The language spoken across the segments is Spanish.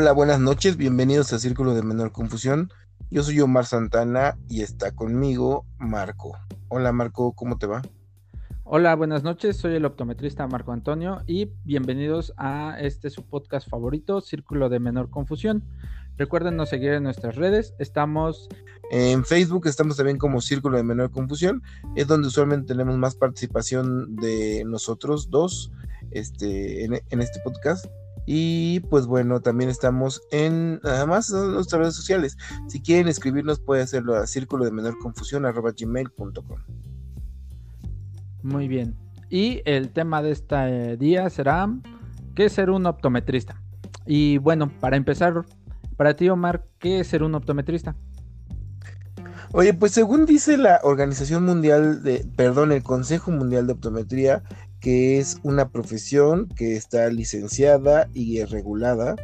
Hola, buenas noches, bienvenidos a Círculo de Menor Confusión. Yo soy Omar Santana y está conmigo Marco. Hola Marco, ¿cómo te va? Hola, buenas noches, soy el optometrista Marco Antonio y bienvenidos a este su podcast favorito, Círculo de Menor Confusión. Recuerden seguir en nuestras redes, estamos... En Facebook estamos también como Círculo de Menor Confusión, es donde usualmente tenemos más participación de nosotros dos este, en, en este podcast. Y pues bueno, también estamos en además en nuestras redes sociales. Si quieren escribirnos, puede hacerlo a círculo de menor confusión gmail.com. Muy bien. Y el tema de este día será ¿qué es ser un optometrista? Y bueno, para empezar, para ti Omar, ¿qué es ser un optometrista? Oye, pues según dice la Organización Mundial de, perdón, el Consejo Mundial de Optometría, que es una profesión que está licenciada y regulada,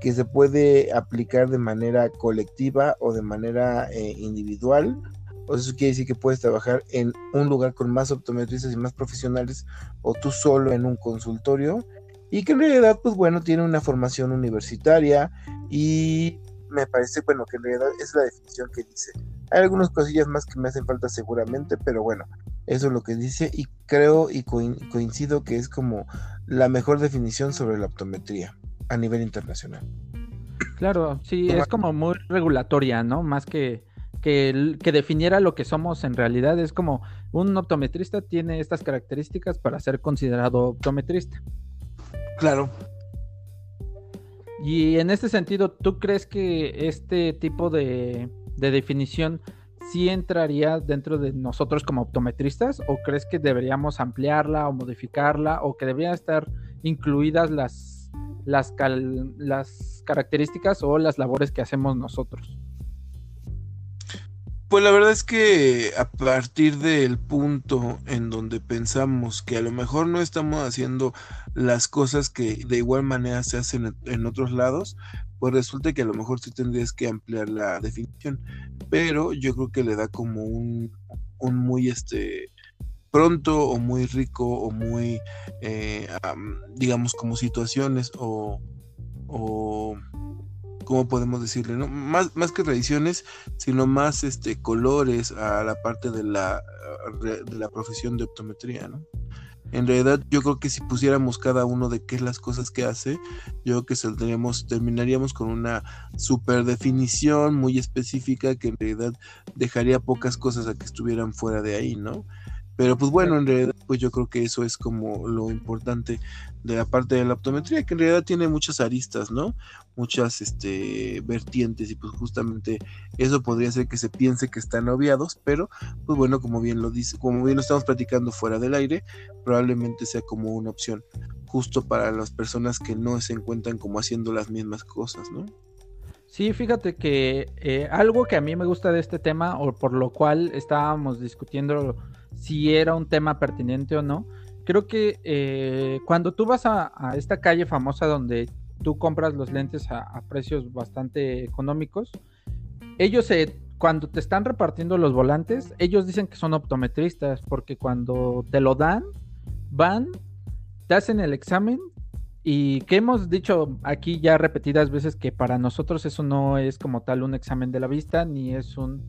que se puede aplicar de manera colectiva o de manera eh, individual. O eso quiere decir que puedes trabajar en un lugar con más optometristas y más profesionales o tú solo en un consultorio y que en realidad pues bueno tiene una formación universitaria y me parece bueno que en realidad es la definición que dice. Hay algunas cosillas más que me hacen falta seguramente, pero bueno, eso es lo que dice y creo y coincido que es como la mejor definición sobre la optometría a nivel internacional. Claro, sí, es como muy regulatoria, ¿no? Más que, que, que definiera lo que somos en realidad. Es como un optometrista tiene estas características para ser considerado optometrista. Claro. Y en este sentido, ¿tú crees que este tipo de, de definición sí entraría dentro de nosotros como optometristas o crees que deberíamos ampliarla o modificarla o que deberían estar incluidas las, las, las características o las labores que hacemos nosotros? Pues la verdad es que a partir del punto en donde pensamos que a lo mejor no estamos haciendo las cosas que de igual manera se hacen en otros lados, pues resulta que a lo mejor sí tendrías que ampliar la definición, pero yo creo que le da como un, un muy este pronto o muy rico o muy eh, digamos como situaciones o, o ¿cómo podemos decirle? No? Más, más que tradiciones, sino más este colores a la parte de la, de la profesión de optometría, ¿no? En realidad, yo creo que si pusiéramos cada uno de qué es las cosas que hace, yo creo que saldríamos, terminaríamos con una super definición muy específica que en realidad dejaría pocas cosas a que estuvieran fuera de ahí, ¿no? Pero pues bueno, en realidad, pues yo creo que eso es como lo importante de la parte de la optometría, que en realidad tiene muchas aristas, ¿no? Muchas este, vertientes y pues justamente eso podría ser que se piense que están obviados, pero pues bueno, como bien lo dice, como bien lo estamos platicando fuera del aire, probablemente sea como una opción justo para las personas que no se encuentran como haciendo las mismas cosas, ¿no? Sí, fíjate que eh, algo que a mí me gusta de este tema, o por lo cual estábamos discutiendo si era un tema pertinente o no. Creo que eh, cuando tú vas a, esta calle famosa donde tú compras los lentes a, precios bastante económicos, ellos se, cuando te están repartiendo los volantes, ellos dicen que son optometristas, porque cuando te lo dan, van, te hacen el examen y que hemos dicho aquí ya repetidas veces que para nosotros eso no es como tal un examen de la vista, ni es un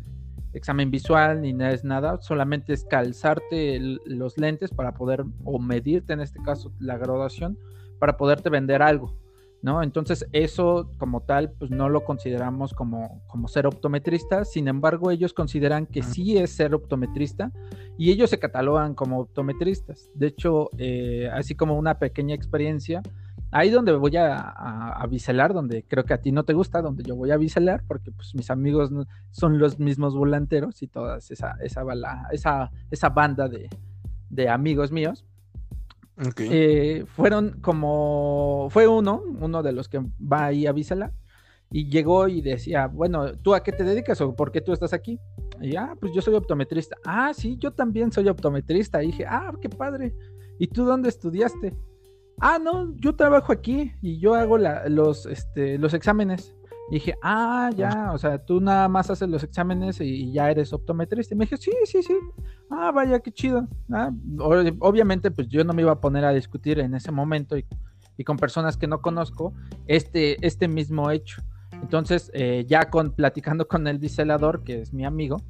examen visual ni nada es nada, solamente es calzarte los lentes para poder, o medirte en este caso la graduación, para poderte vender algo, ¿no? Entonces eso como tal, pues no lo consideramos como, como ser optometrista, sin embargo ellos consideran que sí es ser optometrista y ellos se catalogan como optometristas. De hecho, eh, así como una pequeña experiencia, ahí donde voy a, a, biselar, donde creo que a ti no te gusta, donde yo voy a biselar, porque pues mis amigos son los mismos volanteros y toda esa, esa, esa, esa banda de, de amigos míos. Eh, fueron como, fue uno, uno de los que va ahí a biselar, y llegó y decía, bueno, ¿tú a qué te dedicas o por qué tú estás aquí? Y ah, pues yo soy optometrista. Ah, sí, yo también soy optometrista. Y dije, ah, qué padre. ¿Y tú dónde estudiaste? Ah, no, yo trabajo aquí y yo hago los, este, los exámenes. Y dije, ah, ya, o sea, tú nada más haces los exámenes y, ya eres optometrista. Y me dije, sí, sí, sí. Ah, vaya, qué chido. Ah, obviamente, pues yo no me iba a poner a discutir en ese momento y y con personas que no conozco este, este mismo hecho. Entonces, eh, ya con, platicando con el biselador, que es mi amigo,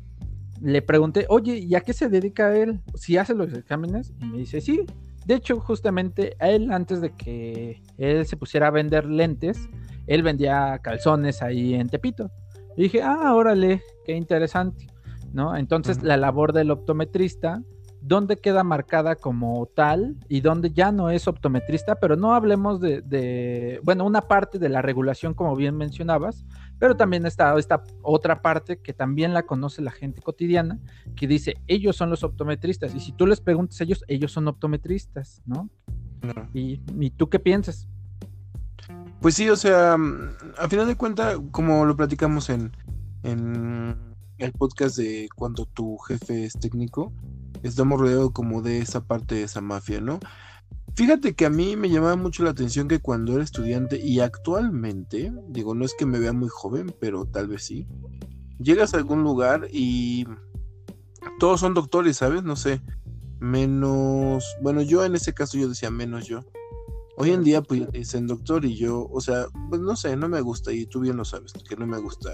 le pregunté, oye, ¿y a qué se dedica él? ¿Si hace los exámenes? Y me dice, sí. De hecho, justamente él, antes de que él se pusiera a vender lentes, él vendía calzones ahí en Tepito. Y dije, ah, órale, qué interesante, ¿no? Entonces, la labor del optometrista dónde queda marcada como tal y dónde ya no es optometrista, pero no hablemos de, bueno, una parte de la regulación, como bien mencionabas, pero también está esta otra parte que también la conoce la gente cotidiana, que dice, ellos son los optometristas, y si tú les preguntas a ellos, ellos son optometristas, ¿no? ¿Y, ¿Y tú qué piensas? Pues sí, o sea, a final de cuentas, como lo platicamos en, en el podcast de cuando tu jefe es técnico, estamos rodeados como de esa parte de esa mafia, ¿no? Fíjate que a mí me llamaba mucho la atención que cuando era estudiante y actualmente, digo, no es que me vea muy joven, pero tal vez sí, llegas a algún lugar y todos son doctores, ¿sabes? No sé, menos, bueno, yo en ese caso yo decía menos yo. Hoy en día pues dicen doctor y yo, o sea, pues no sé, no me gusta y tú bien lo sabes, que no me gusta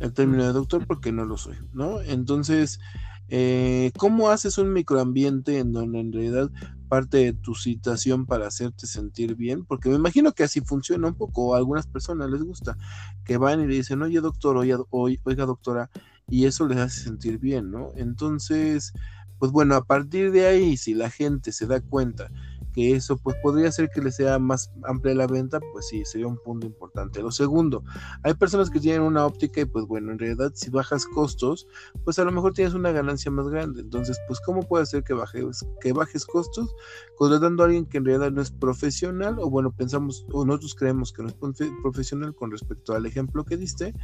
el término de doctor porque no lo soy, ¿no? Entonces, eh, ¿Cómo haces un microambiente en donde en realidad parte de tu situación para hacerte sentir bien? Porque me imagino que así funciona un poco, a algunas personas les gusta, que van y le dicen, oye doctor, oiga, oiga doctora, y eso les hace sentir bien, ¿no? Entonces, pues bueno, a partir de ahí, si la gente se da cuenta que eso pues podría ser que le sea más amplia la venta, pues sí, sería un punto importante. Lo segundo, hay personas que tienen una óptica y pues bueno, en realidad si bajas costos, pues a lo mejor tienes una ganancia más grande. Entonces, pues ¿cómo puede ser que bajes, que bajes costos contratando a alguien que en realidad no es profesional o bueno, pensamos o nosotros creemos que no es profesional con respecto al ejemplo que diste,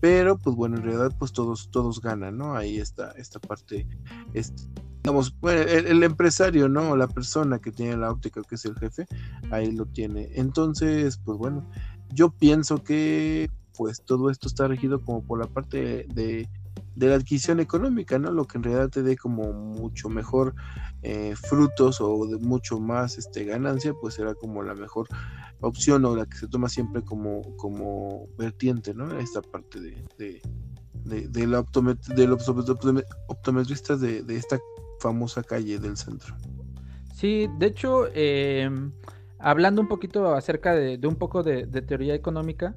pero pues bueno, en realidad pues todos todos ganan, ¿no? Ahí está esta parte este, digamos, el, empresario, ¿no? La persona que tiene la óptica, que es el jefe, ahí lo tiene. Entonces, pues bueno, yo pienso que pues todo esto está regido como por la parte de, la adquisición económica, ¿no? Lo que en realidad te dé como mucho mejor eh, frutos o de mucho más este, ganancia, pues será como la mejor opción o la que se toma siempre como, como vertiente, ¿no? Esta parte de, de, de, de los optometristas de, de esta famosa calle del centro. Sí, de hecho, eh, hablando un poquito acerca de, un poco de, teoría económica,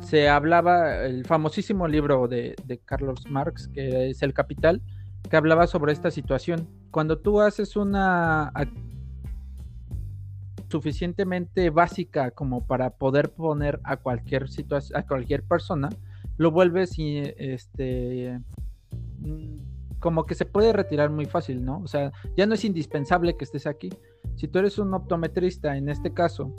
se hablaba el famosísimo libro de, Carlos Marx, que es El Capital, que hablaba sobre esta situación. Cuando tú haces una suficientemente básica como para poder poner a cualquier situación, a cualquier persona, lo vuelves y este como que se puede retirar muy fácil, ¿no? O sea, ya no es indispensable que estés aquí. Si tú eres un optometrista, en este caso,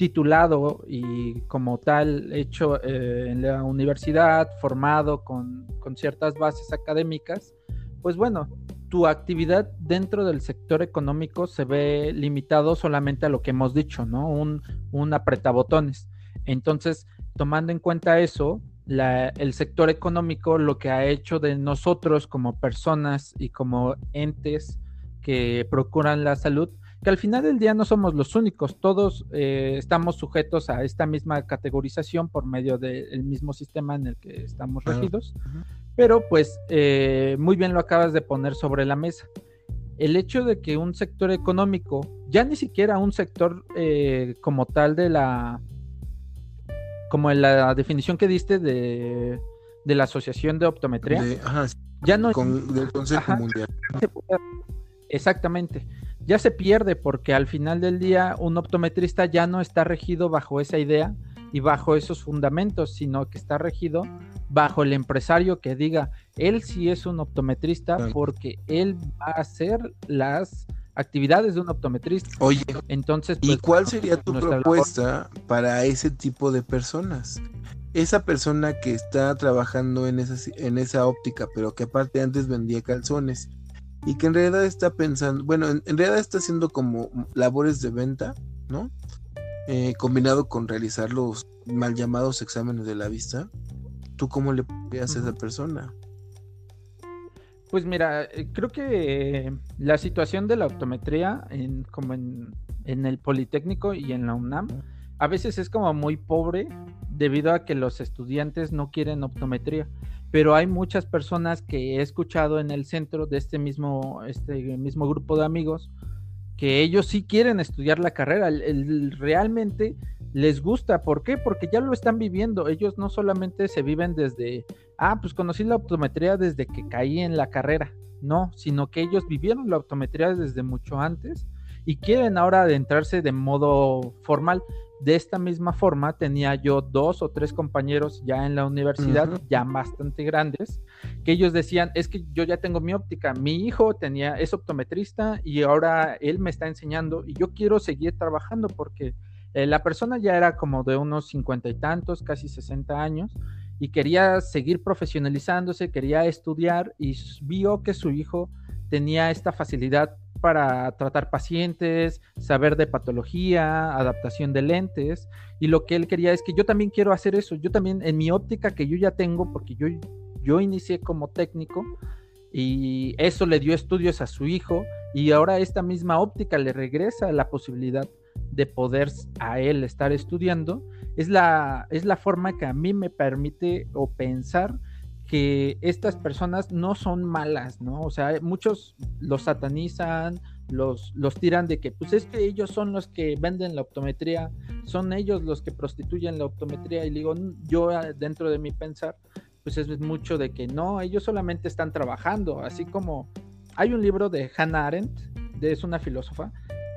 titulado y como tal hecho eh, en la universidad, formado con, ciertas bases académicas, pues bueno, tu actividad dentro del sector económico se ve limitado solamente a lo que hemos dicho, ¿no? Un, un apretabotones. Entonces, tomando en cuenta eso, el sector económico lo que ha hecho de nosotros como personas y como entes que procuran la salud, que al final del día no somos los únicos, todos eh, estamos sujetos a esta misma categorización por medio del mismo sistema en el que estamos regidos, pero pues eh, muy bien lo acabas de poner sobre la mesa. El hecho de que un sector económico, ya ni siquiera un sector eh, como tal de la, como en la definición que diste de, la Asociación de Optometría. ya no con, del Consejo Mundial. Exactamente. Ya se pierde porque al final del día un optometrista ya no está regido bajo esa idea y bajo esos fundamentos, sino que está regido bajo el empresario que diga, él sí es un optometrista porque él va a hacer las actividades de un optometrista. Oye, entonces, ¿y pues, cuál sería tu propuesta para ese tipo de personas? Esa persona que está trabajando en esa, en esa óptica, pero que aparte antes vendía calzones y que en realidad está pensando, bueno, en, realidad está haciendo como labores de venta, ¿no? Eh, combinado con realizar los mal llamados exámenes de la vista. ¿Tú cómo le podrías a esa persona? Pues mira, eh, creo que la situación de la optometría, en, como en en el Politécnico y en la UNAM, a veces es como muy pobre debido a que los estudiantes no quieren optometría. Pero hay muchas personas que he escuchado en el centro de este mismo, este mismo grupo de amigos que ellos sí quieren estudiar la carrera. realmente les gusta. ¿Por qué? Porque ya lo están viviendo. Ellos no solamente se viven desde, ah, pues conocí la optometría desde que caí en la carrera. No, sino que ellos vivieron la optometría desde mucho antes y quieren ahora adentrarse de modo formal. De esta misma forma, tenía yo dos o tres compañeros ya en la universidad, ya bastante grandes, que ellos decían, es que yo ya tengo mi óptica, mi hijo tenía, es optometrista y ahora él me está enseñando y yo quiero seguir trabajando porque eh, la persona ya era como de unos cincuenta y tantos, casi sesenta años, y quería seguir profesionalizándose, quería estudiar y vio que su hijo tenía esta facilidad para tratar pacientes, saber de patología, adaptación de lentes, y lo que él quería es que yo también quiero hacer eso, yo también en mi óptica que yo ya tengo, porque yo, yo inicié como técnico, y eso le dio estudios a su hijo, y ahora esta misma óptica le regresa la posibilidad de poder a él estar estudiando, es la, es la forma que a mí me permite o pensar que estas personas no son malas, ¿no? O sea, muchos los satanizan, los, los tiran de que, pues es que ellos son los que venden la optometría, son ellos los que prostituyen la optometría, y digo, yo ah, dentro de mi pensar, pues es mucho de que no, ellos solamente están trabajando, así como hay un libro de Hannah Arendt, es una filósofa,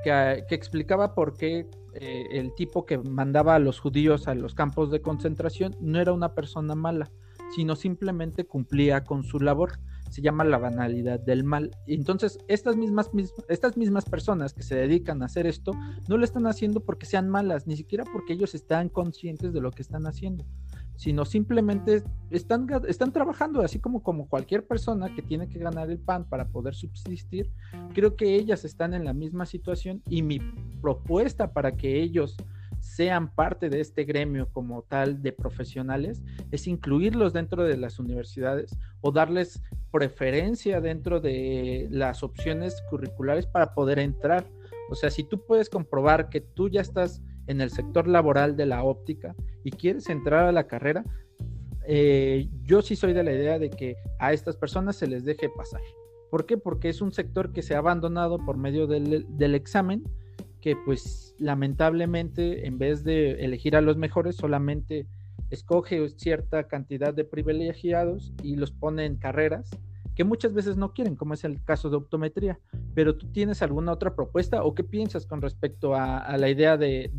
que, que explicaba por qué eh, el tipo que mandaba a los judíos a los campos de concentración no era una persona mala, sino simplemente cumplía con su labor. Se llama la banalidad del mal. Entonces, estas mismas, estas mismas personas que se dedican a hacer esto no lo están haciendo porque sean malas, ni siquiera porque ellos están conscientes de lo que están haciendo sino simplemente están, están trabajando, así como, como cualquier persona que tiene que ganar el pan para poder subsistir. Creo que ellas están en la misma situación y mi propuesta para que ellos sean parte de este gremio como tal de profesionales es incluirlos dentro de las universidades o darles preferencia dentro de las opciones curriculares para poder entrar. O sea, si tú puedes comprobar que tú ya estás en el sector laboral de la óptica y quieres entrar a la carrera, eh, yo sí soy de la idea de que a estas personas se les deje pasar. ¿Por qué? Porque es un sector que se ha abandonado por medio del, del examen, que pues lamentablemente en vez de elegir a los mejores solamente escoge cierta cantidad de privilegiados y los pone en carreras que muchas veces no quieren, como es el caso de optometría. Pero tú tienes alguna otra propuesta o qué piensas con respecto a, la idea de,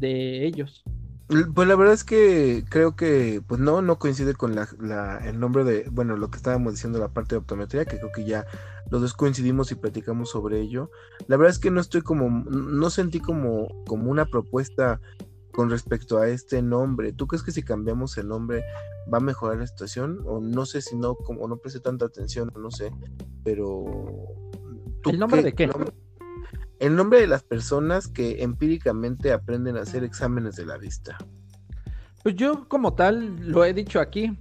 ellos? Pues la verdad es que creo que pues no, no coincide con la, el nombre de, bueno, lo que estábamos diciendo la parte de optometría, que creo que ya los dos coincidimos y platicamos sobre ello. La verdad es que no estoy como, no sentí como, como una propuesta con respecto a este nombre. ¿Tú crees que si cambiamos el nombre va a mejorar la situación? O no sé si no, como no preste tanta atención, no sé, pero... ¿El nombre de qué? El nombre de las personas que empíricamente aprenden a hacer exámenes de la vista. Pues yo como tal lo he dicho aquí,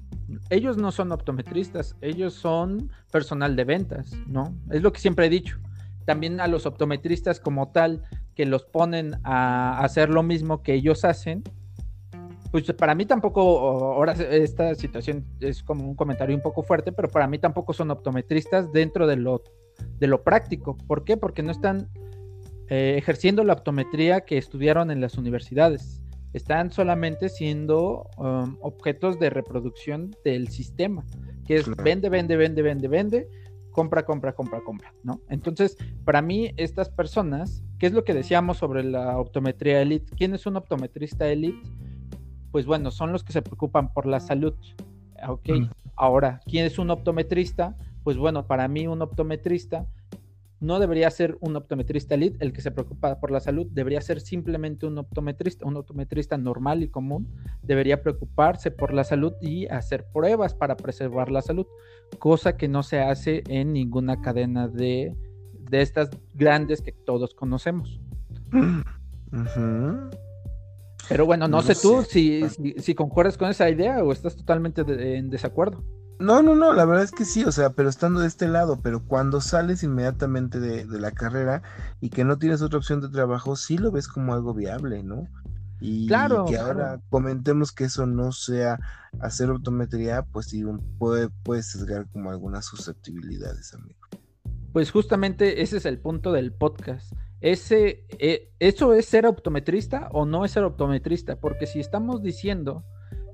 ellos no son optometristas, ellos son personal de ventas, ¿no? Es lo que siempre he dicho. También a los optometristas como tal que los ponen a hacer lo mismo que ellos hacen, pues para mí tampoco, ahora esta situación es como un comentario un poco fuerte, pero para mí tampoco son optometristas dentro de lo, de lo práctico. ¿Por qué? Porque no están eh, ejerciendo la optometría que estudiaron en las universidades. Están solamente siendo um, objetos de reproducción del sistema, que es vende, vende, vende, vende, vende, compra, compra, compra, compra, ¿no? Entonces, para mí, estas personas, ¿qué es lo que decíamos sobre la optometría elite? ¿Quién es un optometrista elite? Pues bueno, son los que se preocupan por la salud. Ok, ahora, ¿quién es un optometrista? Pues bueno, para mí un optometrista no debería ser un optometrista elite el que se preocupa por la salud, debería ser simplemente un optometrista, un optometrista normal y común, debería preocuparse por la salud y hacer pruebas para preservar la salud, cosa que no se hace en ninguna cadena de, de estas grandes que todos conocemos. Pero bueno, no, sé tú Si, si, concuerdas con esa idea o estás totalmente en desacuerdo. No, no, no, la verdad es que sí, o sea, pero estando de este lado, pero cuando sales inmediatamente de, la carrera y que no tienes otra opción de trabajo, sí lo ves como algo viable, ¿no? Y claro, que ahora comentemos que eso no sea hacer optometría, pues sí, puede, puede sesgar como algunas susceptibilidades, amigo. Pues justamente ese es el punto del podcast. Ese, eh, ¿Eso es ser optometrista o no es ser optometrista? Porque si estamos diciendo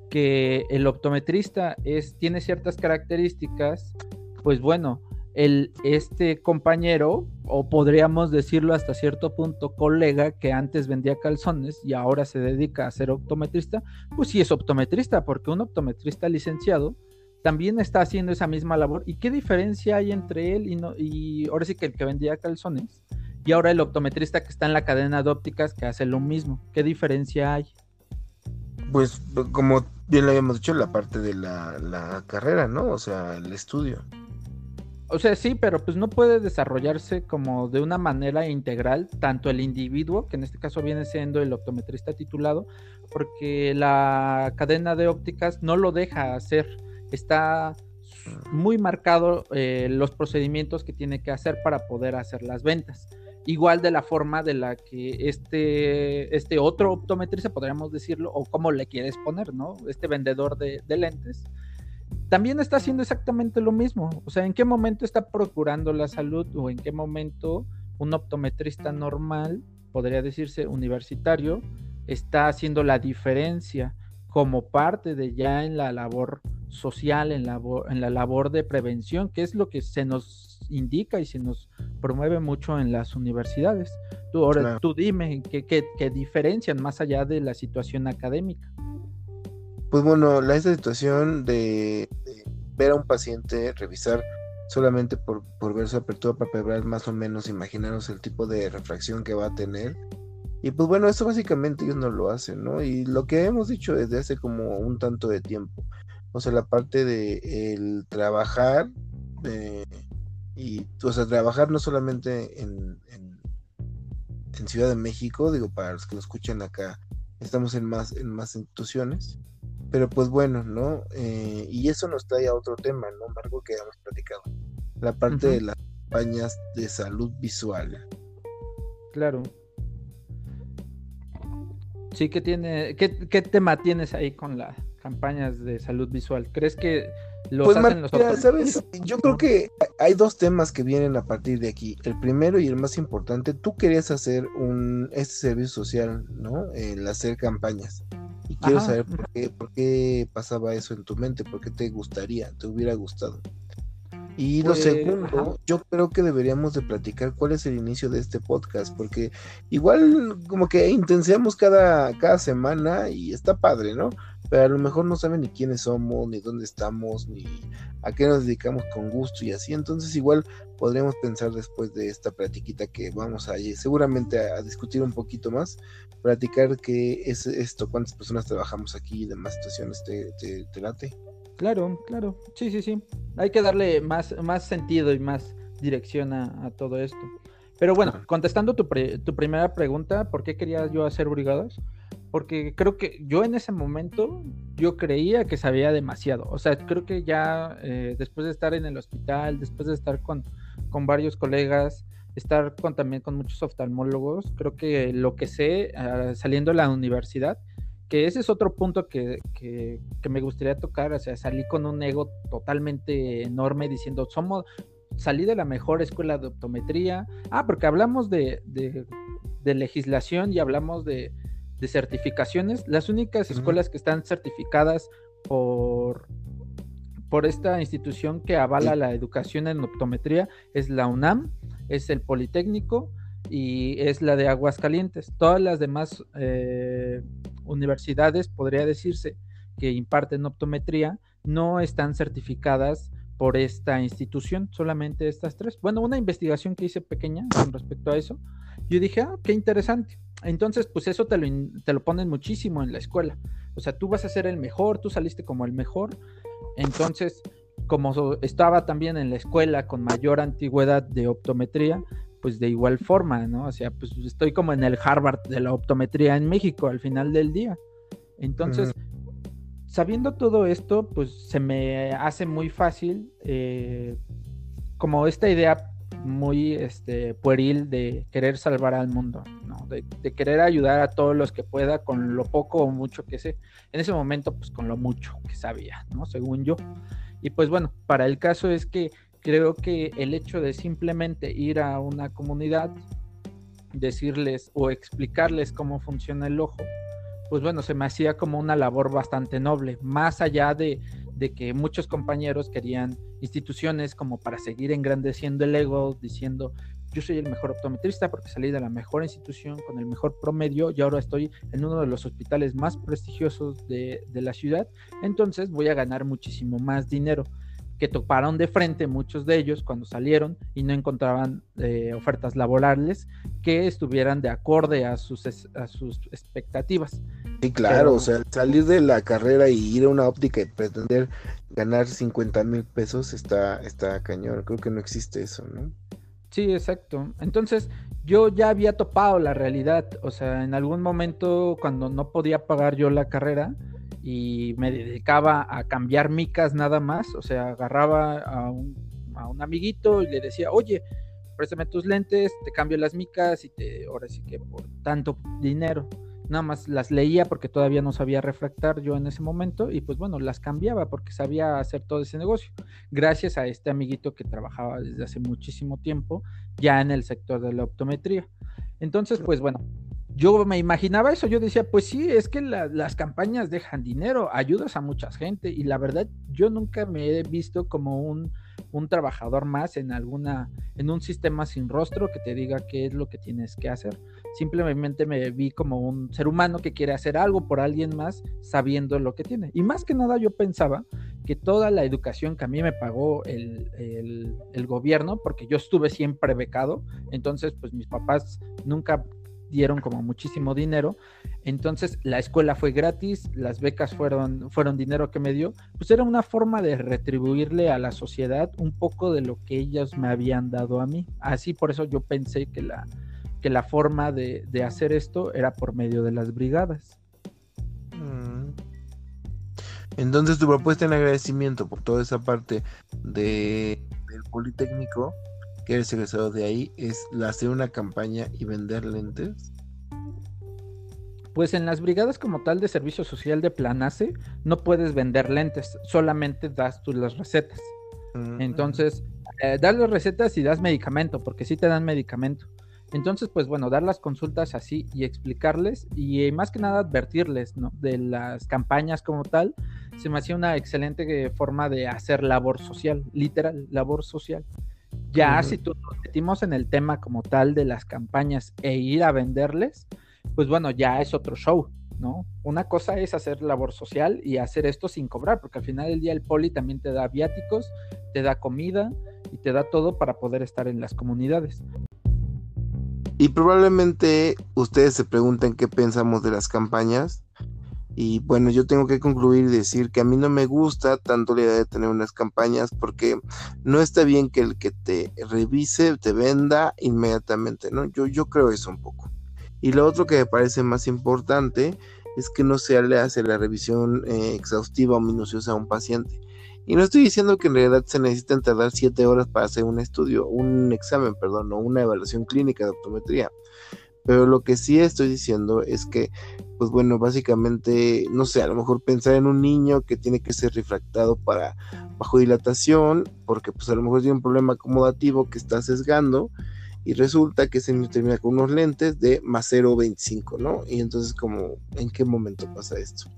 que el optometrista es, tiene ciertas características, pues bueno, el, este compañero, o podríamos decirlo hasta cierto punto, colega que antes vendía calzones y ahora se dedica a ser optometrista, pues sí es optometrista, porque un optometrista licenciado también está haciendo esa misma labor. ¿Y qué diferencia hay entre él y, no, y ahora sí que el que vendía calzones y ahora el optometrista que está en la cadena de ópticas que hace lo mismo? ¿Qué diferencia hay? Pues como bien lo habíamos dicho, la parte de la, carrera, ¿no? O sea, el estudio. O sea, sí, pero pues no puede desarrollarse como de una manera integral, tanto el individuo, que en este caso viene siendo el optometrista titulado, porque la cadena de ópticas no lo deja hacer. Está muy marcado eh, los procedimientos que tiene que hacer para poder hacer las ventas igual de la forma de la que este, este otro optometrista, podríamos decirlo, o como le quieres poner, ¿no? Este vendedor de, lentes, también está haciendo exactamente lo mismo. O sea, ¿en qué momento está procurando la salud o en qué momento un optometrista normal, podría decirse universitario, está haciendo la diferencia como parte de ya en la labor social, en, en la labor de prevención, que es lo que se nos indica y se nos promueve mucho en las universidades. Tú, ahora, tú dime, ¿qué, ¿qué, diferencian más allá de la situación académica? Pues bueno, la, esta situación de, ver a un paciente, revisar solamente por, por ver su apertura palpebral, más o menos imaginaros el tipo de refracción que va a tener. Y pues bueno, eso básicamente ellos no lo hacen, ¿no? Y lo que hemos dicho desde hace como un tanto de tiempo, o sea, la parte de el trabajar, de y, o sea, trabajar no solamente en, en, Ciudad de México, digo, para los que lo escuchan acá, estamos en más, en más instituciones, pero pues bueno, ¿no? Eh, y eso nos trae a otro tema, ¿no? Algo que hemos platicado, la parte de las campañas de salud visual. Claro. Sí, ¿qué, tiene, qué, qué tema tienes ahí con las campañas de salud visual? ¿Crees que pues ¿sabes? Yo creo que hay dos temas que vienen a partir de aquí. El primero y el más importante, tú querías hacer un este servicio social, ¿no? El hacer campañas. Y quiero saber por qué, por qué pasaba eso en tu mente, por qué te gustaría, te hubiera gustado. Y lo pues, segundo, yo creo que deberíamos de platicar cuál es el inicio de este podcast, porque igual como que intensiamos cada, cada semana y está padre, ¿no? Pero a lo mejor no saben ni quiénes somos, ni dónde estamos, ni a qué nos dedicamos con gusto y así. Entonces igual podríamos pensar después de esta platiquita que vamos a seguramente a, discutir un poquito más, platicar qué es esto, cuántas personas trabajamos aquí y demás situaciones te, te late. Claro, claro. Sí, sí, sí. Hay que darle más, más sentido y más dirección a, todo esto. Pero bueno, contestando tu, tu, primera pregunta, ¿por qué quería yo hacer brigadas? Porque creo que yo en ese momento, yo creía que sabía demasiado. O sea, creo que ya eh, después de estar en el hospital, después de estar con, con varios colegas, estar con, también con muchos oftalmólogos, creo que lo que sé ah, saliendo de la universidad que ese es otro punto que, me gustaría tocar, o sea, salí con un ego totalmente enorme diciendo, somos, salí de la mejor escuela de optometría, ah, porque hablamos de, legislación y hablamos de, certificaciones, las únicas escuelas que están certificadas por, por esta institución que avala la educación en optometría es la UNAM, es el Politécnico y es la de Aguascalientes. Todas las demás eh, universidades, podría decirse, que imparten optometría, no están certificadas por esta institución, solamente estas tres. Bueno, una investigación que hice pequeña con respecto a eso, yo dije, ah, qué interesante. Entonces, pues eso te lo, te lo ponen muchísimo en la escuela. O sea, tú vas a ser el mejor, tú saliste como el mejor. Entonces, como estaba también en la escuela con mayor antigüedad de optometría, pues de igual forma, ¿no? O sea, pues estoy como en el Harvard de la optometría en México al final del día. Entonces, sabiendo todo esto, pues se me hace muy fácil eh, como esta idea muy este, pueril de querer salvar al mundo, ¿no? de, querer ayudar a todos los que pueda con lo poco o mucho que sé. En ese momento, pues con lo mucho que sabía, ¿no? Según yo. Y pues bueno, para el caso es que creo que el hecho de simplemente ir a una comunidad, decirles o explicarles cómo funciona el ojo, pues bueno, se me hacía como una labor bastante noble, más allá de, de que muchos compañeros querían instituciones como para seguir engrandeciendo el ego, diciendo, yo soy el mejor optometrista porque salí de la mejor institución con el mejor promedio y ahora estoy en uno de los hospitales más prestigiosos de, de la ciudad, entonces voy a ganar muchísimo más dinero que toparon de frente muchos de ellos cuando salieron y no encontraban eh, ofertas laborales que estuvieran de acorde a sus, a sus expectativas. Sí, claro, o sea, salir de la carrera y ir a una óptica y pretender ganar 50 mil pesos está, está cañón, creo que no existe eso, ¿no? Sí, exacto. Entonces, yo ya había topado la realidad, o sea, en algún momento cuando no podía pagar yo la carrera, y me dedicaba a cambiar micas nada más, o sea, agarraba a un, a un amiguito y le decía, oye, préstame tus lentes, te cambio las micas y te, ahora sí que por tanto dinero. Nada más las leía porque todavía no sabía refractar yo en ese momento y pues bueno, las cambiaba porque sabía hacer todo ese negocio. Gracias a este amiguito que trabajaba desde hace muchísimo tiempo ya en el sector de la optometría. Entonces, pues bueno, yo me imaginaba eso, yo decía, pues sí, es que las campañas dejan dinero, ayudas a mucha gente y la verdad yo nunca me he visto como un, un, trabajador más en alguna, en un sistema sin rostro que te diga qué es lo que tienes que hacer. Simplemente me vi como un ser humano que quiere hacer algo por alguien más sabiendo lo que tiene. Y más que nada yo pensaba que toda la educación que a mí me pagó el, el, el gobierno, porque yo estuve siempre becado, entonces pues mis papás nunca dieron como muchísimo dinero. Entonces la escuela fue gratis, las becas fueron, fueron dinero que me dio. Pues era una forma de retribuirle a la sociedad un poco de lo que ellos me habían dado a mí. Así por eso yo pensé que la, que la forma de, hacer esto era por medio de las brigadas. Mm. Entonces tu propuesta en agradecimiento por toda esa parte de, del Politécnico que eres egresado de ahí, es hacer una campaña y vender lentes? Pues en las brigadas como tal de servicio social de Planace no puedes vender lentes, solamente das tú las recetas. Mm. Entonces, eh, das las recetas y das medicamento, porque sí te dan medicamento. Entonces, pues bueno, dar las consultas así y explicarles y eh, más que nada advertirles ¿no? de las campañas como tal, se me hacía una excelente forma de hacer labor social, literal, labor social. Ya si tú nos metimos en el tema como tal de las campañas e ir a venderles, pues bueno, ya es otro show, ¿no? Una cosa es hacer labor social y hacer esto sin cobrar, porque al final del día el poli también te da viáticos, te da comida y te da todo para poder estar en las comunidades. Y probablemente ustedes se pregunten qué pensamos de las campañas. Y bueno, yo tengo que concluir y decir que a mí no me gusta tanto la idea de tener unas campañas porque no está bien que el que te revise te venda inmediatamente, ¿no? Yo, yo creo eso un poco. Y lo otro que me parece más importante es que no se le hace la revisión eh, exhaustiva o minuciosa a un paciente. Y no estoy diciendo que en realidad se necesiten tardar siete horas para hacer un estudio, un examen, perdón, o una evaluación clínica de optometría. Pero lo que sí estoy diciendo es que, pues bueno, básicamente, no sé, a lo mejor pensar en un niño que tiene que ser refractado para bajo dilatación, porque pues a lo mejor tiene un problema acomodativo que está sesgando, y resulta que ese niño termina con unos lentes de más 0.25, ¿no? Y entonces, como, ¿en qué momento pasa esto?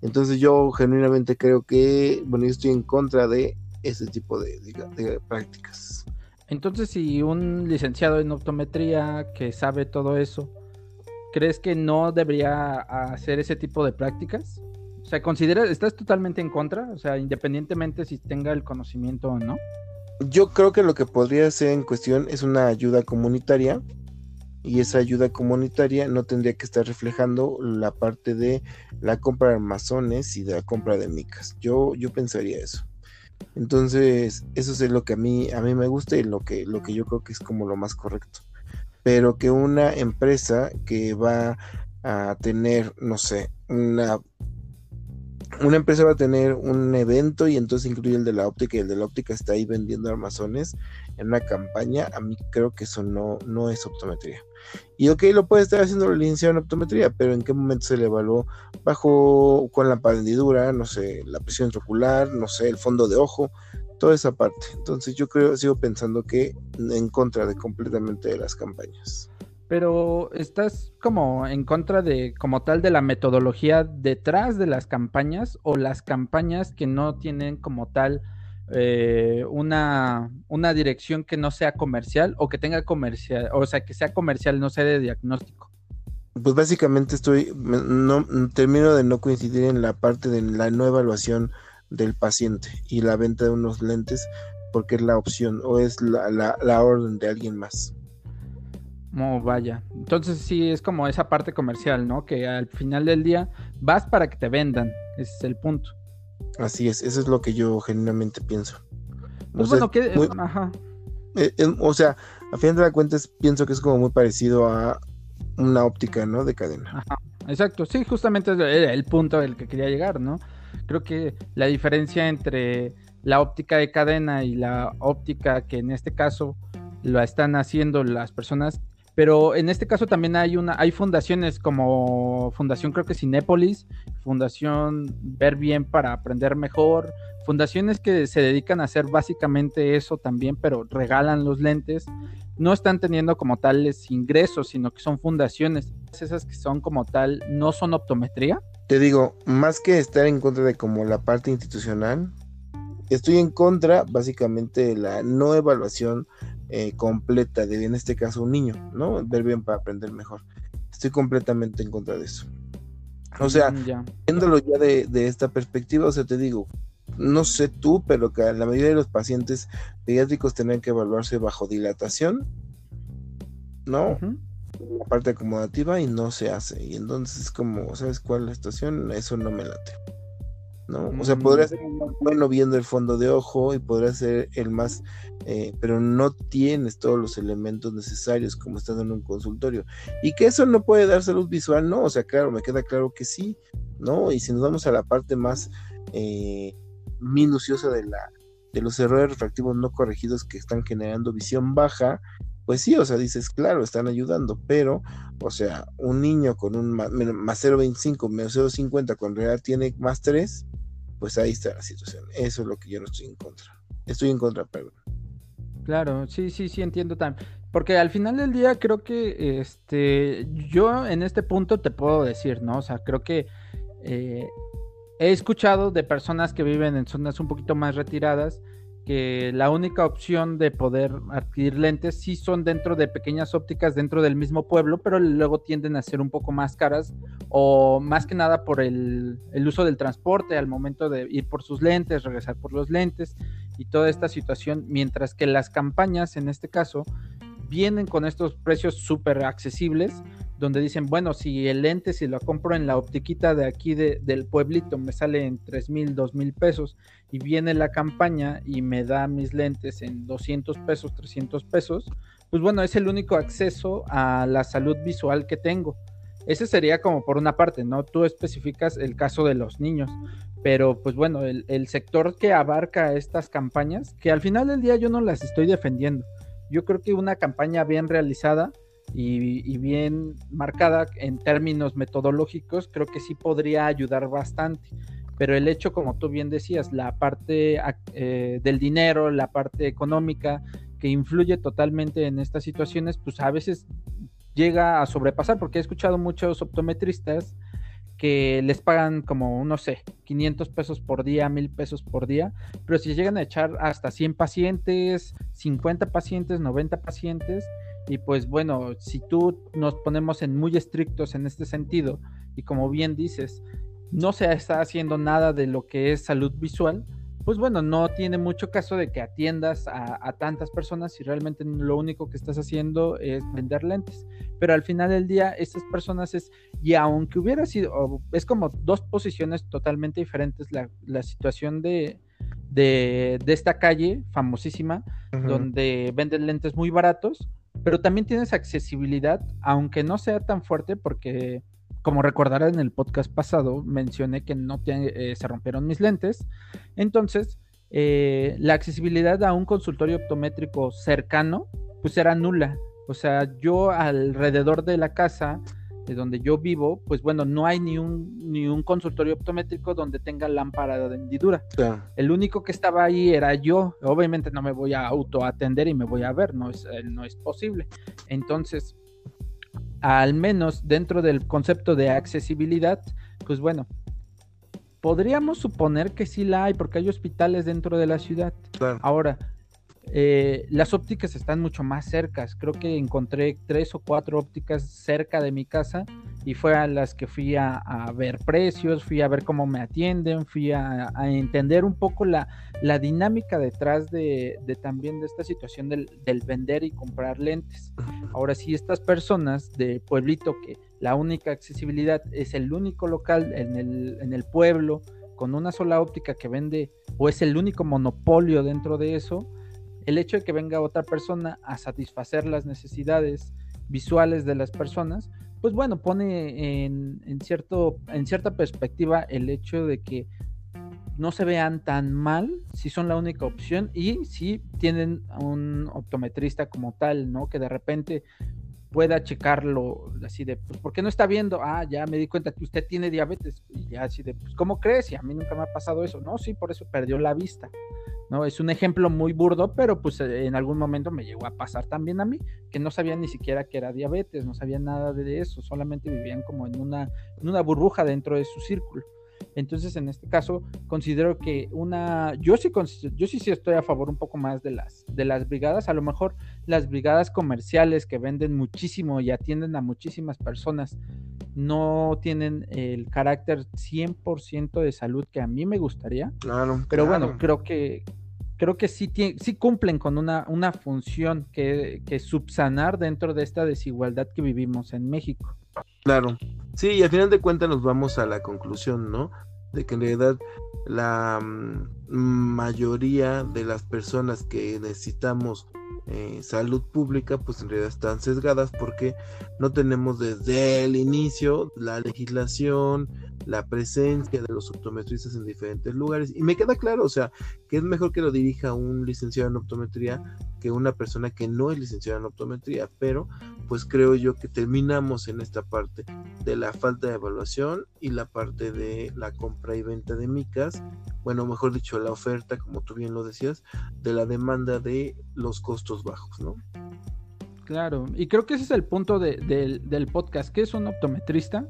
Entonces yo genuinamente creo que, bueno, yo estoy en contra de ese tipo de, de prácticas. Entonces, si un licenciado en optometría que sabe todo eso, ¿crees que no debería hacer ese tipo de prácticas? O sea, considera, ¿estás totalmente en contra? O sea, independientemente si tenga el conocimiento o no. Yo creo que lo que podría ser en cuestión es una ayuda comunitaria y esa ayuda comunitaria no tendría que estar reflejando la parte de la compra de armazones y de la compra de micas. Yo, yo pensaría eso. Entonces, eso es lo que a mí, a mí me gusta y lo que, lo que yo creo que es como lo más correcto. Pero que una empresa que va a tener, no sé, una una empresa va a tener un evento y entonces incluye el de la óptica y el de la óptica está ahí vendiendo armazones en una campaña, a mí creo que eso no, no es optometría. Y ok, lo puede estar haciendo la licenciado en optometría, pero ¿en qué momento se le evaluó bajo con la pandidura, no sé, la presión intraocular, no sé, el fondo de ojo, toda esa parte? Entonces yo creo, sigo pensando que en contra de completamente de las campañas pero estás como en contra de, como tal, de la metodología detrás de las campañas o las campañas que no tienen como tal eh, una, una dirección que no sea comercial o que tenga comercial, o sea, que sea comercial, no sea de diagnóstico. Pues básicamente estoy, no, termino de no coincidir en la parte de la no evaluación del paciente y la venta de unos lentes porque es la opción o es la, la, la orden de alguien más. Oh, vaya. Entonces sí es como esa parte comercial, ¿no? Que al final del día vas para que te vendan. Ese es el punto. Así es, eso es lo que yo genuinamente pienso. Pues bueno, que... Ajá. Eh, o sea, a fin de cuentas pienso que es como muy parecido a una óptica, ¿no? De cadena. Ajá. Exacto, sí, justamente es el punto al que quería llegar, ¿no? Creo que la diferencia entre la óptica de cadena y la óptica que en este caso lo están haciendo las personas pero en este caso también hay una, hay fundaciones como Fundación creo que Cinépolis, Fundación Ver Bien para Aprender Mejor, fundaciones que se dedican a hacer básicamente eso también, pero regalan los lentes. No están teniendo como tales ingresos, sino que son fundaciones. Esas que son como tal, no son optometría. Te digo, más que estar en contra de como la parte institucional, estoy en contra básicamente de la no evaluación eh, completa de, en este caso, un niño, ¿no? Ver bien para aprender mejor. Estoy completamente en contra de eso. O sea, mm, viéndolo ya de, esta perspectiva, o sea, te digo, no sé tú, pero que la mayoría de los pacientes pediátricos tienen que evaluarse bajo dilatación, ¿no? La parte acomodativa y no se hace. Y entonces, como, ¿sabes cuál es la situación? Eso no me late. ¿No? O sea, podría mm. ser bueno viendo el fondo de ojo y podría ser el más, eh, pero no tienes todos los elementos necesarios como estando en un consultorio. Y que eso no puede dar salud visual, ¿no? O sea, claro, me queda claro que sí, ¿no? Y si nos vamos a la parte más eh, minuciosa de la de los errores refractivos no corregidos que están generando visión baja, pues sí, o sea, dices, claro, están ayudando, pero, o sea, un niño con un más, 0.25, menos 0.50, cuando en realidad tiene más 3, pues ahí está la situación. Eso es lo que yo no estoy en contra. Estoy en contra, perdón. Claro, sí, sí, sí, entiendo también. Porque al final del día creo que este, yo en este punto te puedo decir, ¿no? O sea, creo que eh, he escuchado de personas que viven en zonas un poquito más retiradas que la única opción de poder adquirir lentes sí son dentro de pequeñas ópticas dentro del mismo pueblo, pero luego tienden a ser un poco más caras o más que nada por el, uso del transporte al momento de ir por sus lentes, regresar por los lentes y toda esta situación, mientras que las campañas en este caso vienen con estos precios súper accesibles donde dicen, bueno, si el lente, si lo compro en la optiquita de aquí del pueblito, me sale en 3 mil, 2 mil pesos, y viene la campaña y me da mis lentes en 200 pesos, 300 pesos, pues bueno, es el único acceso a la salud visual que tengo. Ese sería como por una parte, ¿no? Tú especificas el caso de los niños, pero pues bueno, el sector que abarca estas campañas, que al final del día yo no las estoy defendiendo. Yo creo que una campaña bien realizada y, bien marcada en términos metodológicos, creo que sí podría ayudar bastante. Pero el hecho, como tú bien decías, la parte eh, del dinero, la parte económica, que influye totalmente en estas situaciones, pues a veces llega a sobrepasar, porque he escuchado muchos optometristas que les pagan como, no sé, 500 pesos por día, 1000 pesos por día, pero si llegan a echar hasta 100 pacientes, 50 pacientes, 90 pacientes, y pues bueno, si tú nos ponemos en muy estrictos en este sentido, y como bien dices, no se está haciendo nada de lo que es salud visual, pues bueno, no tiene mucho caso de que atiendas a, tantas personas si realmente lo único que estás haciendo es vender lentes. Pero al final del día, estas personas es, y aunque hubiera sido, es como dos posiciones totalmente diferentes, la, situación de, de, esta calle famosísima, donde venden lentes muy baratos, pero también tienes accesibilidad, aunque no sea tan fuerte, porque como recordarán en el podcast pasado, mencioné que no eh, se rompieron mis lentes. Entonces, eh, la accesibilidad a un consultorio optométrico cercano, pues era nula. O sea, yo alrededor de la casa de donde yo vivo, pues bueno, no hay ni un, ni un consultorio optométrico donde tenga lámpara de hendidura. El único que estaba ahí era yo. Obviamente no me voy a autoatender y me voy a ver, no es, eh, no es posible. Entonces, al menos dentro del concepto de accesibilidad, pues bueno, podríamos suponer que sí la hay porque hay hospitales dentro de la ciudad. Ahora, eh, las ópticas están mucho más cercas. Creo que encontré tres o cuatro ópticas cerca de mi casa y fue a las que fui a, ver precios, fui a ver cómo me atienden, fui a, entender un poco la, dinámica detrás de, también de esta situación del, vender y comprar lentes. Ahora, si estas personas de pueblito que la única accesibilidad es el único local en el, en el pueblo con una sola óptica que vende o es el único monopolio dentro de eso, el hecho de que venga otra persona a satisfacer las necesidades visuales de las personas, pues bueno, pone en, cierto, en cierta perspectiva el hecho de que no se vean tan mal si son la única opción y si tienen un optometrista como tal, ¿no? Que de repente pueda checarlo así de, pues, ¿por qué no está viendo? Ah, ya me di cuenta que usted tiene diabetes. Y ya así de, pues, ¿cómo crees? Y a mí nunca me ha pasado eso. No, sí, por eso perdió la vista. ¿no? Es un ejemplo muy burdo, pero pues eh, en algún momento me llegó a pasar también a mí, que no sabían ni siquiera que era diabetes, no sabían nada de eso, solamente vivían como en una, en una burbuja dentro de su círculo. Entonces, en este caso, considero que una, yo sí, yo sí, sí estoy a favor un poco más de las, de las brigadas, a lo mejor las brigadas comerciales que venden muchísimo y atienden a muchísimas personas, no tienen el carácter 100% de salud que a mí me gustaría. Claro. Pero bueno, creo que creo que sí, sí cumplen con una, una función que, que subsanar dentro de esta desigualdad que vivimos en México. Claro. Sí, y al final de cuentas nos vamos a la conclusión, ¿no? De que en realidad la mm, mayoría de las personas que necesitamos eh, salud pública, pues en realidad están sesgadas porque no tenemos desde el inicio la legislación, la presencia de los optometristas en diferentes lugares. Y me queda claro, o sea, que es mejor que lo dirija un licenciado en optometría que una persona que no es licenciada en optometría, pero pues creo yo que terminamos en esta parte de la falta de evaluación y la parte de la compra y venta de micas, bueno, mejor dicho, la oferta, como tú bien lo decías, de la demanda de los costos bajos, ¿no? Claro, y creo que ese es el punto del podcast, que es un optometrista.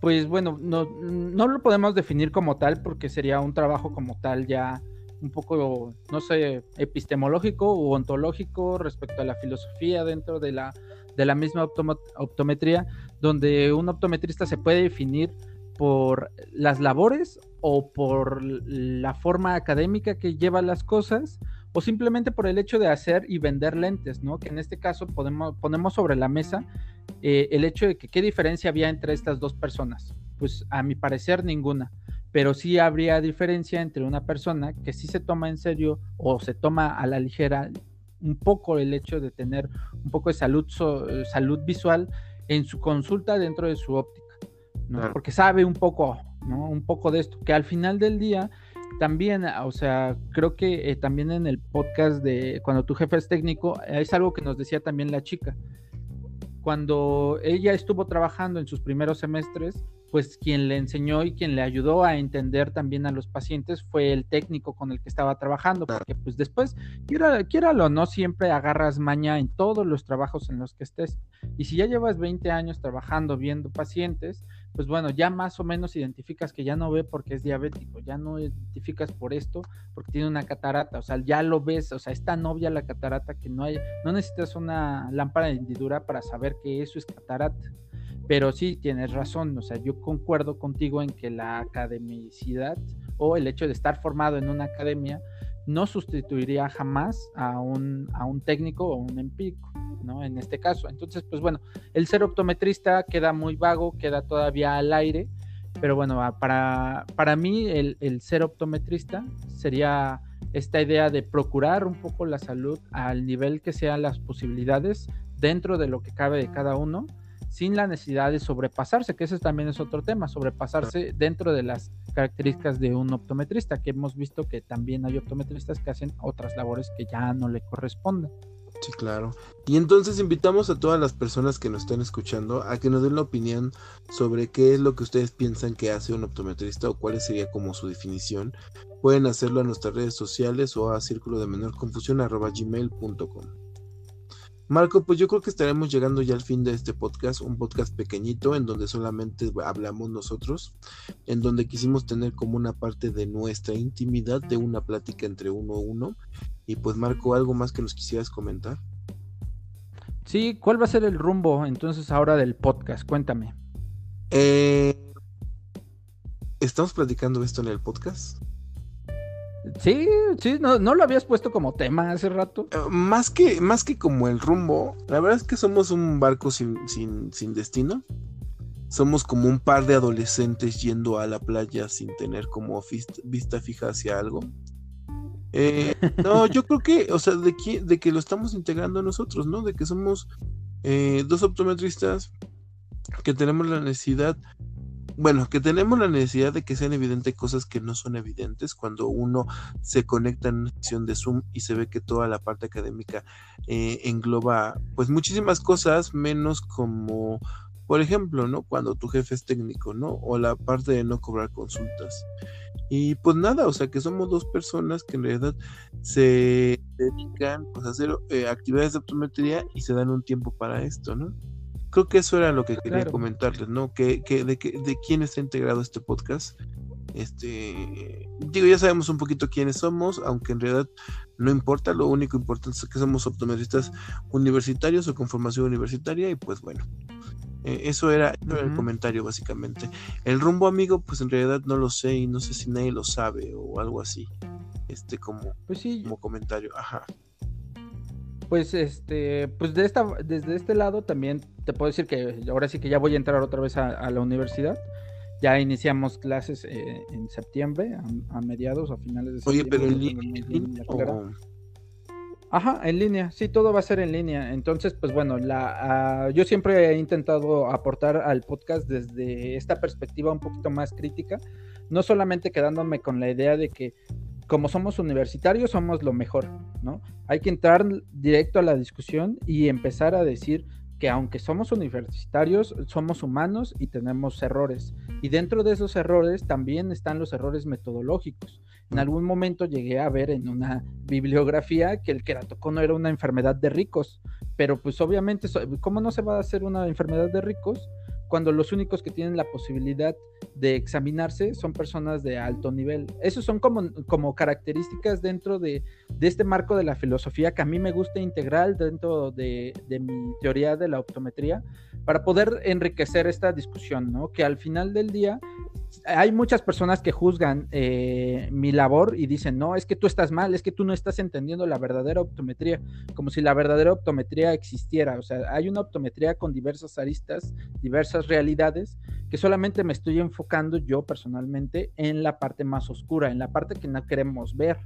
Pues bueno, no, no lo podemos definir como tal porque sería un trabajo como tal ya un poco, no sé, epistemológico u ontológico respecto a la filosofía dentro de la, de la misma optometría, donde un optometrista se puede definir por las labores o por la forma académica que lleva las cosas o simplemente por el hecho de hacer y vender lentes, ¿no? Que en este caso podemos, ponemos sobre la mesa eh, el hecho de que qué diferencia había entre estas dos personas. Pues a mi parecer ninguna, pero sí habría diferencia entre una persona que sí se toma en serio o se toma a la ligera un poco el hecho de tener un poco de salud, eh, salud visual en su consulta dentro de su óptica, ¿no? Porque sabe un poco, ¿no? Un poco de esto, que al final del día también, o sea, creo que eh, también en el podcast de cuando tu jefe es técnico, es algo que nos decía también la chica. Cuando ella estuvo trabajando en sus primeros semestres, pues quien le enseñó y quien le ayudó a entender también a los pacientes fue el técnico con el que estaba trabajando, porque pues después, quiera, o no, siempre agarras maña en todos los trabajos en los que estés. Y si ya llevas 20 años trabajando viendo pacientes, pues bueno, ya más o menos identificas que ya no ve porque es diabético, ya no identificas por esto porque tiene una catarata, o sea, ya lo ves, o sea, es tan obvia la catarata que no hay, no necesitas una lámpara de hendidura para saber que eso es catarata. Pero sí, tienes razón, o sea, yo concuerdo contigo en que la academicidad o el hecho de estar formado en una academia no sustituiría jamás a un, a un técnico o un empírico, ¿no? En este caso. Entonces, pues bueno, el ser optometrista queda muy vago, queda todavía al aire, pero bueno, para, para mí el, el ser optometrista sería esta idea de procurar un poco la salud al nivel que sean las posibilidades dentro de lo que cabe de cada uno sin la necesidad de sobrepasarse, que ese también es otro tema, sobrepasarse dentro de las características de un optometrista, que hemos visto que también hay optometristas que hacen otras labores que ya no le corresponden. Sí, claro. Y entonces invitamos a todas las personas que nos están escuchando a que nos den la opinión sobre qué es lo que ustedes piensan que hace un optometrista o cuál sería como su definición. Pueden hacerlo a nuestras redes sociales o a círculo de menor confusión gmail.com. Marco, pues yo creo que estaremos llegando ya al fin de este podcast, un podcast pequeñito en donde solamente hablamos nosotros, en donde quisimos tener como una parte de nuestra intimidad, de una plática entre uno a uno. Y pues Marco, ¿algo más que nos quisieras comentar? Sí, ¿cuál va a ser el rumbo entonces ahora del podcast? Cuéntame. Eh, ¿Estamos platicando esto en el podcast? Sí, sí, no, no, lo habías puesto como tema hace rato. Eh, más, que, más que como el rumbo, la verdad es que somos un barco sin, sin, destino. Somos como un par de adolescentes yendo a la playa sin tener como vista, fija hacia algo. Eh, no, yo creo que, o sea, de que, de que lo estamos integrando nosotros, ¿no? De que somos eh, dos optometristas que tenemos la necesidad bueno, que tenemos la necesidad de que sean evidentes cosas que no son evidentes cuando uno se conecta en una sesión de Zoom y se ve que toda la parte académica eh, engloba pues muchísimas cosas menos como por ejemplo, ¿no? Cuando tu jefe es técnico, ¿no? O la parte de no cobrar consultas. Y pues nada, o sea que somos dos personas que en realidad se dedican pues, a hacer eh, actividades de optometría y se dan un tiempo para esto, ¿no? Creo que eso era lo que quería comentarles, ¿no? Que, que, de, que, de quién está integrado este podcast. Este, digo, ya sabemos un poquito quiénes somos, aunque en realidad no importa, lo único importante es que somos optometristas universitarios o con formación universitaria y pues bueno, eh, eso era, el comentario básicamente. El rumbo amigo, pues en realidad no lo sé y no sé si nadie lo sabe o algo así, este como, pues sí. como comentario, ajá pues este, pues de esta, desde este lado también te puedo decir que ahora sí que ya voy a entrar otra vez a, la universidad. Ya iniciamos clases eh, en septiembre, a, mediados o finales de septiembre. Oye, pero en línea. Ajá, en línea, sí, todo va a ser en línea. Entonces, pues bueno, la, yo siempre he intentado aportar al podcast desde esta perspectiva un poquito más crítica, no solamente quedándome con la idea de que como somos universitarios, somos lo mejor, ¿no? Hay que entrar directo a la discusión y empezar a decir que aunque somos universitarios, somos humanos y tenemos errores. Y dentro de esos errores también están los errores metodológicos. En algún momento llegué a ver en una bibliografía que el queratocono era una enfermedad de ricos, pero pues obviamente, ¿cómo no se va a hacer una enfermedad de ricos cuando los únicos que tienen la posibilidad de examinarse son personas de alto nivel. Esos son como, como características dentro de, este marco de la filosofía que a mí me gusta integrar dentro de, de, mi teoría de la optometría para poder enriquecer esta discusión, ¿no? Que al final del día hay muchas personas que juzgan eh, mi labor y dicen, no, es que tú estás mal, es que tú no estás entendiendo la verdadera optometría, como si la verdadera optometría existiera. O sea, hay una optometría con diversas aristas, diversas realidades, que solamente me estoy enfocando yo personalmente en la parte más oscura, en la parte que no queremos ver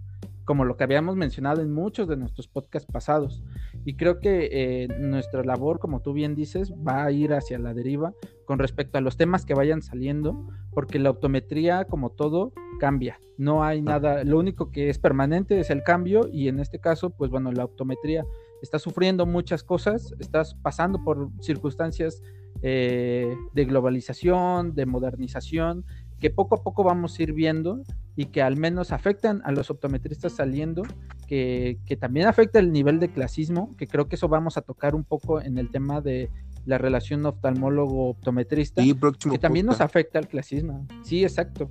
como lo que habíamos mencionado en muchos de nuestros podcasts pasados. Y creo que eh, nuestra labor, como tú bien dices, va a ir hacia la deriva con respecto a los temas que vayan saliendo, porque la optometría, como todo, cambia. No hay nada, lo único que es permanente es el cambio y en este caso, pues bueno, la optometría está sufriendo muchas cosas, estás pasando por circunstancias eh, de globalización, de modernización, que poco a poco vamos a ir viendo y que al menos afectan a los optometristas saliendo, que, también afecta el nivel de clasismo, que creo que eso vamos a tocar un poco en el tema de la relación oftalmólogo-optometrista, que también nos afecta al clasismo. Sí, exacto.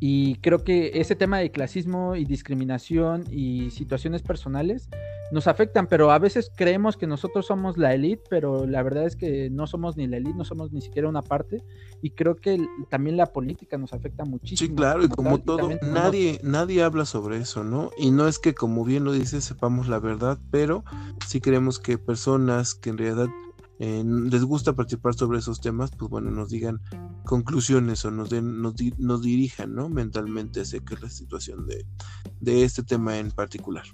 Y creo que ese tema de clasismo y discriminación y situaciones personales nos afectan, pero a veces creemos que nosotros somos la élite, pero la verdad es que no somos ni la élite, no somos ni siquiera una parte, y creo que también la política nos afecta muchísimo. Sí, claro, y como todo, nadie, nadie habla sobre eso, ¿no? Y no es que, como bien lo dices, sepamos la verdad, pero sí creemos que personas que en realidad eh, les gusta participar sobre esos temas, pues bueno, nos digan conclusiones o nos, den, nos, nos dirijan, ¿no? Mentalmente hacia qué es la situación de, de este tema en particular.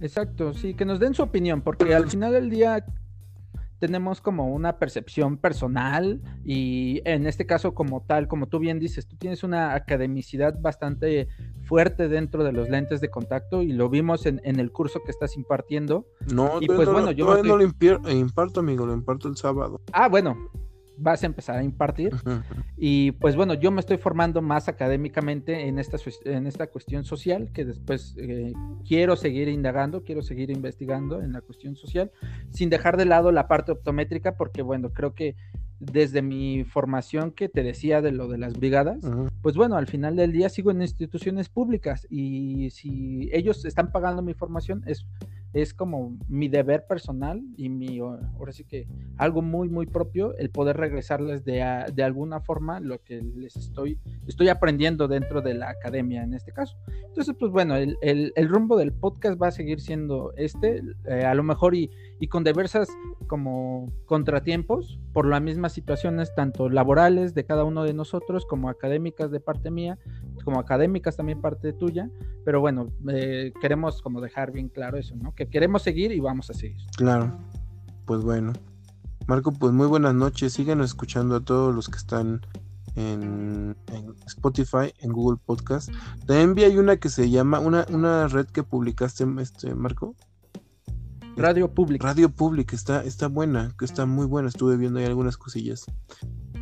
Exacto, sí, que nos den su opinión, porque al final del día tenemos como una percepción personal y en este caso como tal, como tú bien dices, tú tienes una academicidad bastante fuerte dentro de los lentes de contacto y lo vimos en, el curso que estás impartiendo. No, y pues bueno, yo no lo imparto, amigo, lo imparto el sábado. Ah, bueno, vas a empezar a impartir. Y pues bueno, yo me estoy formando más académicamente en esta, en esta cuestión social, que después eh, quiero seguir indagando, quiero seguir investigando en la cuestión social, sin dejar de lado la parte optométrica, porque bueno, creo que desde mi formación que te decía de lo de las brigadas, pues bueno, al final del día sigo en instituciones públicas y si ellos están pagando mi formación es es como mi deber personal y mi, ahora sí que algo muy, muy propio, el poder regresarles de, de alguna forma lo que les estoy, estoy aprendiendo dentro de la academia en este caso. Entonces, pues bueno, el, el, rumbo del podcast va a seguir siendo este, eh, a lo mejor y, y con diversas como contratiempos por las mismas situaciones, tanto laborales de cada uno de nosotros como académicas de parte mía, como académicas también parte tuya, pero bueno, eh, queremos como dejar bien claro eso, ¿no? Que queremos seguir y vamos a seguir. Claro, pues bueno. Marco, pues muy buenas noches, sigan escuchando a todos los que están en, Spotify, en Google Podcast. También hay una que se llama, una, una red que publicaste, este, Marco. Radio Public. Radio Public, está, está buena, que está muy buena, estuve viendo ahí algunas cosillas.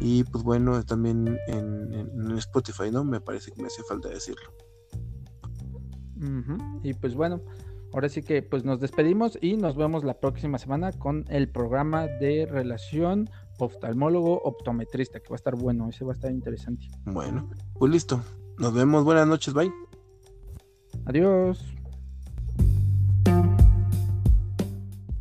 Y pues bueno, también en, Spotify, ¿no? Me parece que me hace falta decirlo. Y pues bueno, ahora sí que pues nos despedimos y nos vemos la próxima semana con el programa de relación oftalmólogo optometrista, que va a estar bueno, ese va a estar interesante. Bueno, pues listo. Nos vemos, buenas noches, bye. Adiós.